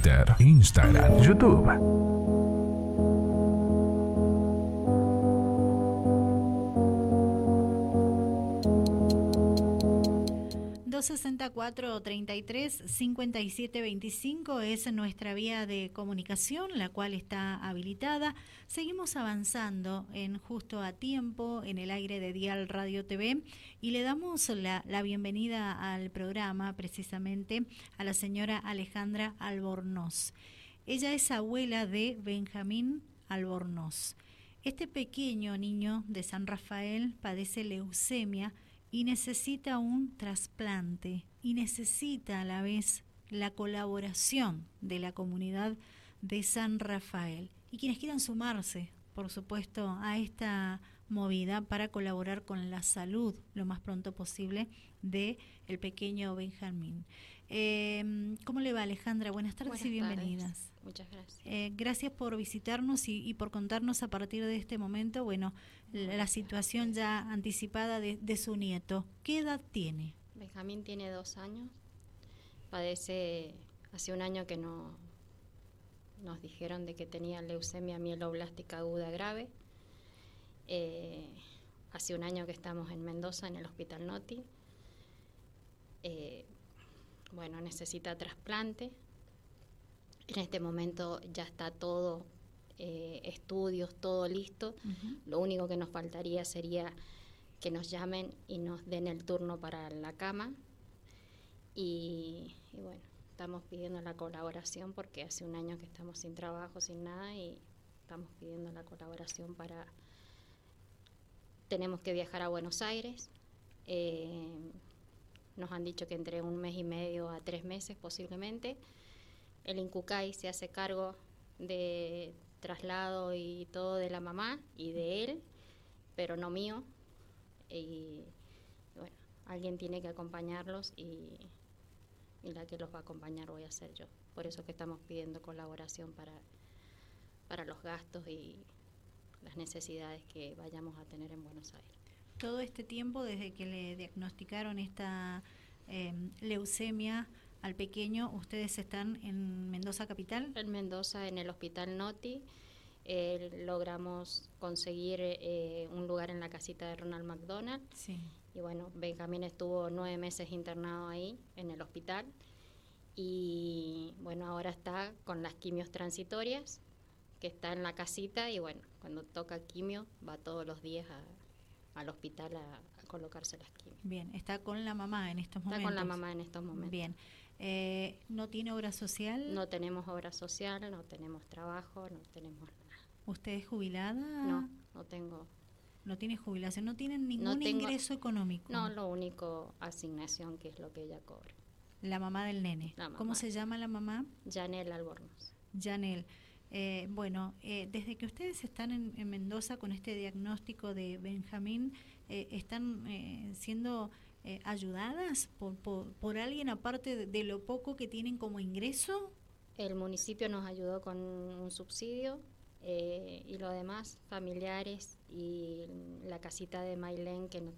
Twitter, Instagram, YouTube. 264 33 57 25 es nuestra vía de comunicación, la cual está habilitada. Seguimos avanzando en justo a tiempo en el aire de Dial Radio TV y le damos la, la bienvenida al programa precisamente a la señora Alejandra Albornoz. Ella es abuela de Benjamín Albornoz. Este pequeño niño de San Rafael padece leucemia y necesita un trasplante y necesita a la vez la colaboración de la comunidad de San Rafael y quienes quieran sumarse, por supuesto, a esta movida para colaborar con la salud lo más pronto posible de el pequeño Benjamín. Eh, ¿Cómo le va Alejandra? Buenas tardes y bienvenidas. Muchas gracias. Eh, gracias por visitarnos y, por contarnos a partir de este momento, bueno, la, situación ya anticipada de, su nieto. ¿Qué edad tiene? Benjamín tiene dos años. Padece hace un año que no nos dijeron de que tenía leucemia mieloblástica aguda grave. Eh, hace un año que estamos en Mendoza, en el Hospital Noti. Eh, bueno, necesita trasplante. En este momento ya está todo, eh, estudios, todo listo. Lo único que nos faltaría sería que nos llamen y nos den el turno para la cama. Y, bueno, estamos pidiendo la colaboración porque hace un año que estamos sin trabajo, sin nada, y estamos pidiendo la colaboración para... Tenemos que viajar a Buenos Aires. Eh, nos han dicho que entre un mes y medio a tres meses posiblemente. El Incucay se hace cargo de traslado y todo de la mamá y de él, pero no mío. Y bueno, alguien tiene que acompañarlos y, la que los va a acompañar voy a ser yo. Por eso que estamos pidiendo colaboración para, para los gastos y las necesidades que vayamos a tener en Buenos Aires todo este tiempo desde que le diagnosticaron esta em, leucemia al pequeño, ustedes están en Mendoza Capital? En Mendoza, en el Hospital Noti. Eh, logramos conseguir eh, un lugar en la casita de Ronald McDonald. Sí. Y bueno, Benjamín estuvo nueve meses internado ahí, en el hospital. Y bueno, ahora está con las quimios transitorias, que está en la casita. Y bueno, cuando toca quimio, va todos los días a, al hospital a, colocarse las quimios. Bien, está con la mamá en estos momentos. Está con la mamá en estos momentos. Bien. Eh, ¿No tiene obra social? No tenemos obra social, no tenemos trabajo, no tenemos nada. ¿Usted es jubilada? No, no tengo. No tiene jubilación, no tiene ningún ingreso económico. No, lo único asignación que es lo que ella cobra. La mamá del nene. ¿Cómo se llama la mamá? Janel Albornoz. Janel. Eh, bueno, eh, desde que ustedes están en, Mendoza con este diagnóstico de Benjamín, eh, ¿están siendo ayudadas por, por, alguien aparte de, lo poco que tienen como ingreso? El municipio nos ayudó con un subsidio y lo demás, familiares y la casita de Mailén que nos,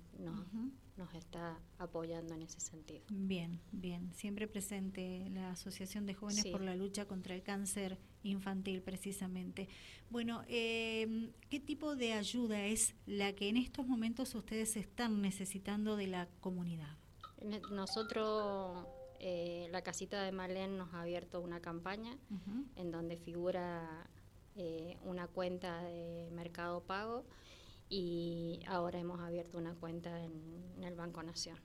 nos está apoyando en ese sentido. Bien, bien. Siempre presente la Asociación de Jóvenes por la Lucha contra el Cáncer Infantil, precisamente. Bueno, eh, ¿qué tipo de ayuda es la que en estos momentos ustedes están necesitando de la comunidad? Nosotros, eh, la casita de Malén nos ha abierto una campaña en donde figura eh, una cuenta de mercado pago y ahora hemos abierto una cuenta en, el Banco Nación.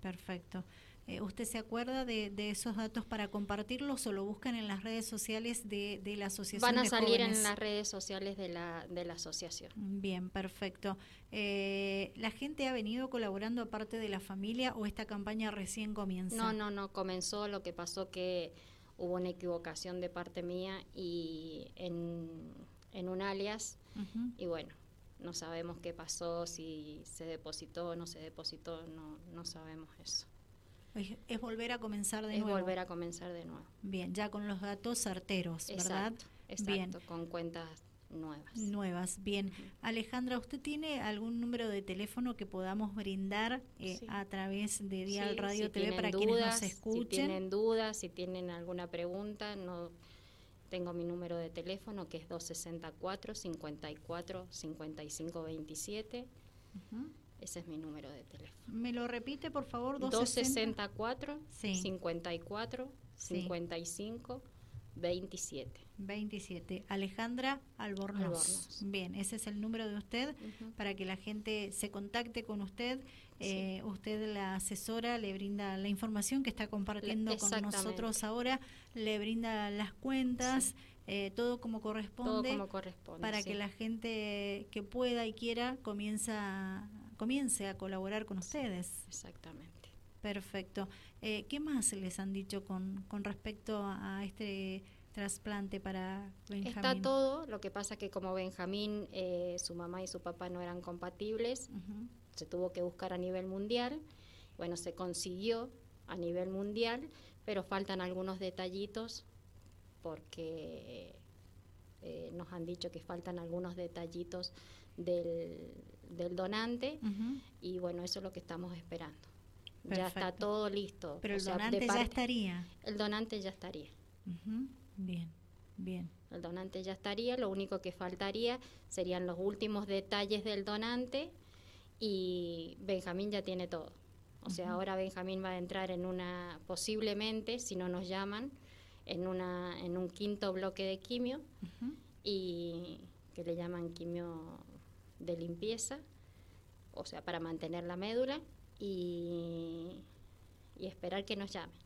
Perfecto. Eh, ¿Usted se acuerda de, esos datos para compartirlos o lo buscan en las redes sociales de, la asociación? Van a salir en las redes sociales de la, de la asociación. Bien, perfecto. Eh, ¿La gente ha venido colaborando aparte de la familia o esta campaña recién comienza? No, no, no, comenzó. Lo que pasó que hubo una equivocación de parte mía y en, en un alias y bueno, no sabemos qué pasó, si se depositó o no se depositó, no, no sabemos eso. Es, volver a comenzar de nuevo. Es volver a comenzar de nuevo. Bien, ya con los datos certeros, ¿verdad? Exacto, con cuentas nuevas. Nuevas, bien. Alejandra, ¿usted tiene algún número de teléfono que podamos brindar eh, a través de Dial Radio TV para quienes nos escuchen? Si tienen dudas, si tienen alguna pregunta, no tengo mi número de teléfono que es 264 54 55 27. Ese es mi número de teléfono. ¿Me lo repite, por favor? 264 54 55 27. 27. Alejandra Albornoz. Bien, ese es el número de usted para que la gente se contacte con usted. Eh, usted la asesora, le brinda la información que está compartiendo con nosotros ahora, le brinda las cuentas. Eh, todo como corresponde, como corresponde para que la gente que pueda y quiera comienza, comience a colaborar con ustedes. Exactamente. Perfecto. Eh, ¿Qué más les han dicho con, con respecto a este trasplante para Benjamín? Está todo, lo que pasa que como Benjamín, eh, su mamá y su papá no eran compatibles, se tuvo que buscar a nivel mundial, bueno, se consiguió a nivel mundial, pero faltan algunos detallitos porque eh, nos han dicho que faltan algunos detallitos del, del donante y bueno, eso es lo que estamos esperando. Ya está todo listo. Pero el donante ya estaría. El donante ya estaría. Bien, bien. El donante ya estaría, lo único que faltaría serían los últimos detalles del donante y Benjamín ya tiene todo. O sea, ahora Benjamín va a entrar en una, posiblemente, si no nos llaman, en, una, en un quinto bloque de quimio y que le llaman quimio de limpieza, o sea, para mantener la médula y, y esperar que nos llamen.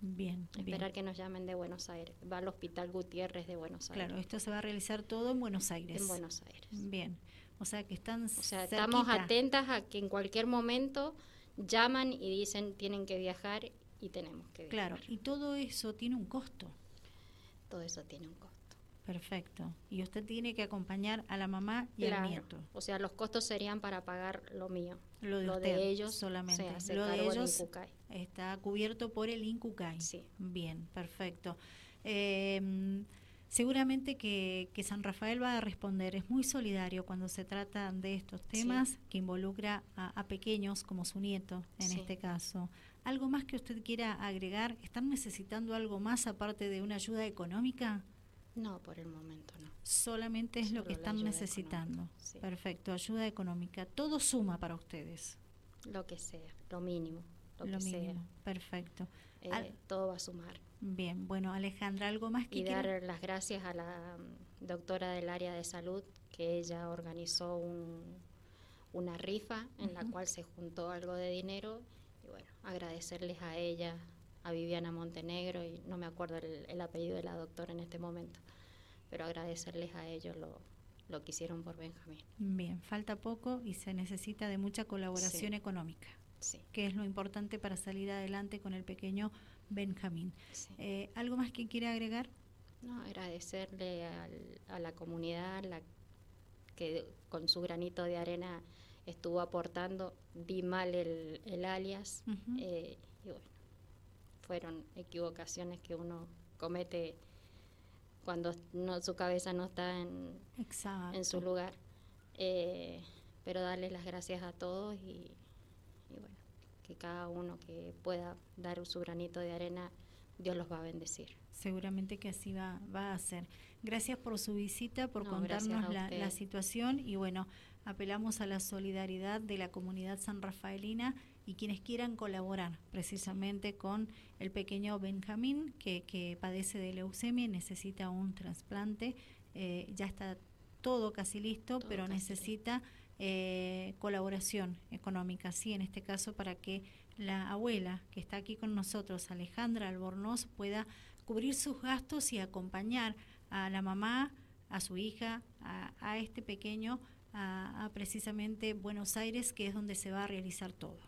Bien. Esperar que nos llamen de Buenos Aires. Va al Hospital Gutiérrez de Buenos Aires. Claro, esto se va a realizar todo en Buenos Aires. En Buenos Aires. Bien. O sea que están. O sea, estamos atentas a que en cualquier momento llaman y dicen tienen que viajar y tenemos que viajar. Claro, y todo eso tiene un costo. Todo eso tiene un costo. Perfecto. Y usted tiene que acompañar a la mamá y al nieto. O sea, los costos serían para pagar lo mío. Lo de, ellos solamente. lo de ellos está cubierto por el INCUCAI. Sí. Bien, perfecto. Em, seguramente que, San Rafael va a responder. Es muy solidario cuando se trata de estos temas que involucra a, pequeños como su nieto en este caso. ¿Algo más que usted quiera agregar? ¿Están necesitando algo más aparte de una ayuda económica? No, por el momento no. Solamente es lo que están necesitando. Perfecto, ayuda económica. Todo suma para ustedes. Lo que sea, lo mínimo. Lo, que mínimo. Sea. Perfecto. Eh, todo va a sumar. Bien, bueno, Alejandra, ¿algo más que Y dar las gracias a la mm, doctora del área de salud, que ella organizó un, una rifa en la cual se juntó algo de dinero. Y bueno, agradecerles a ella, a Viviana Montenegro y no me acuerdo el, apellido de la doctora en este momento, pero agradecerles a ellos lo, lo que hicieron por Benjamín. Bien, falta poco y se necesita de mucha colaboración económica, sí. que es lo importante para salir adelante con el pequeño Benjamín. Eh, ¿Algo más que quiere agregar? No, agradecerle a la comunidad la, que con su granito de arena estuvo aportando, di mal el, el alias, eh, y bueno, fueron equivocaciones que uno comete cuando no, su cabeza no está en, en su lugar. Eh, pero darle las gracias a todos y, bueno, que cada uno que pueda dar su granito de arena, Dios los va a bendecir. Seguramente que así va, va a ser. Gracias por su visita, por contarnos la, la situación y bueno, apelamos a la solidaridad de la comunidad san rafaelina y quienes quieran colaborar precisamente con el pequeño Benjamín que, que padece de leucemia y necesita un trasplante. Eh, ya está todo casi listo, pero necesita eh, colaboración económica, sí, en este caso para que la abuela que está aquí con nosotros, Alejandra Albornoz, pueda cubrir sus gastos y acompañar a la mamá, a su hija, a, este pequeño, a precisamente Buenos Aires, que es donde se va a realizar todo.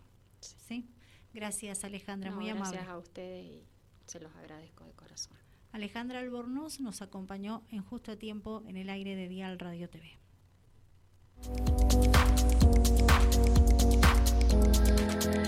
¿Sí? Gracias Alejandra, muy amable. Gracias a ustedes y se los agradezco de corazón. Alejandra Albornoz nos acompañó en justo a tiempo en el aire de Dial Radio TV.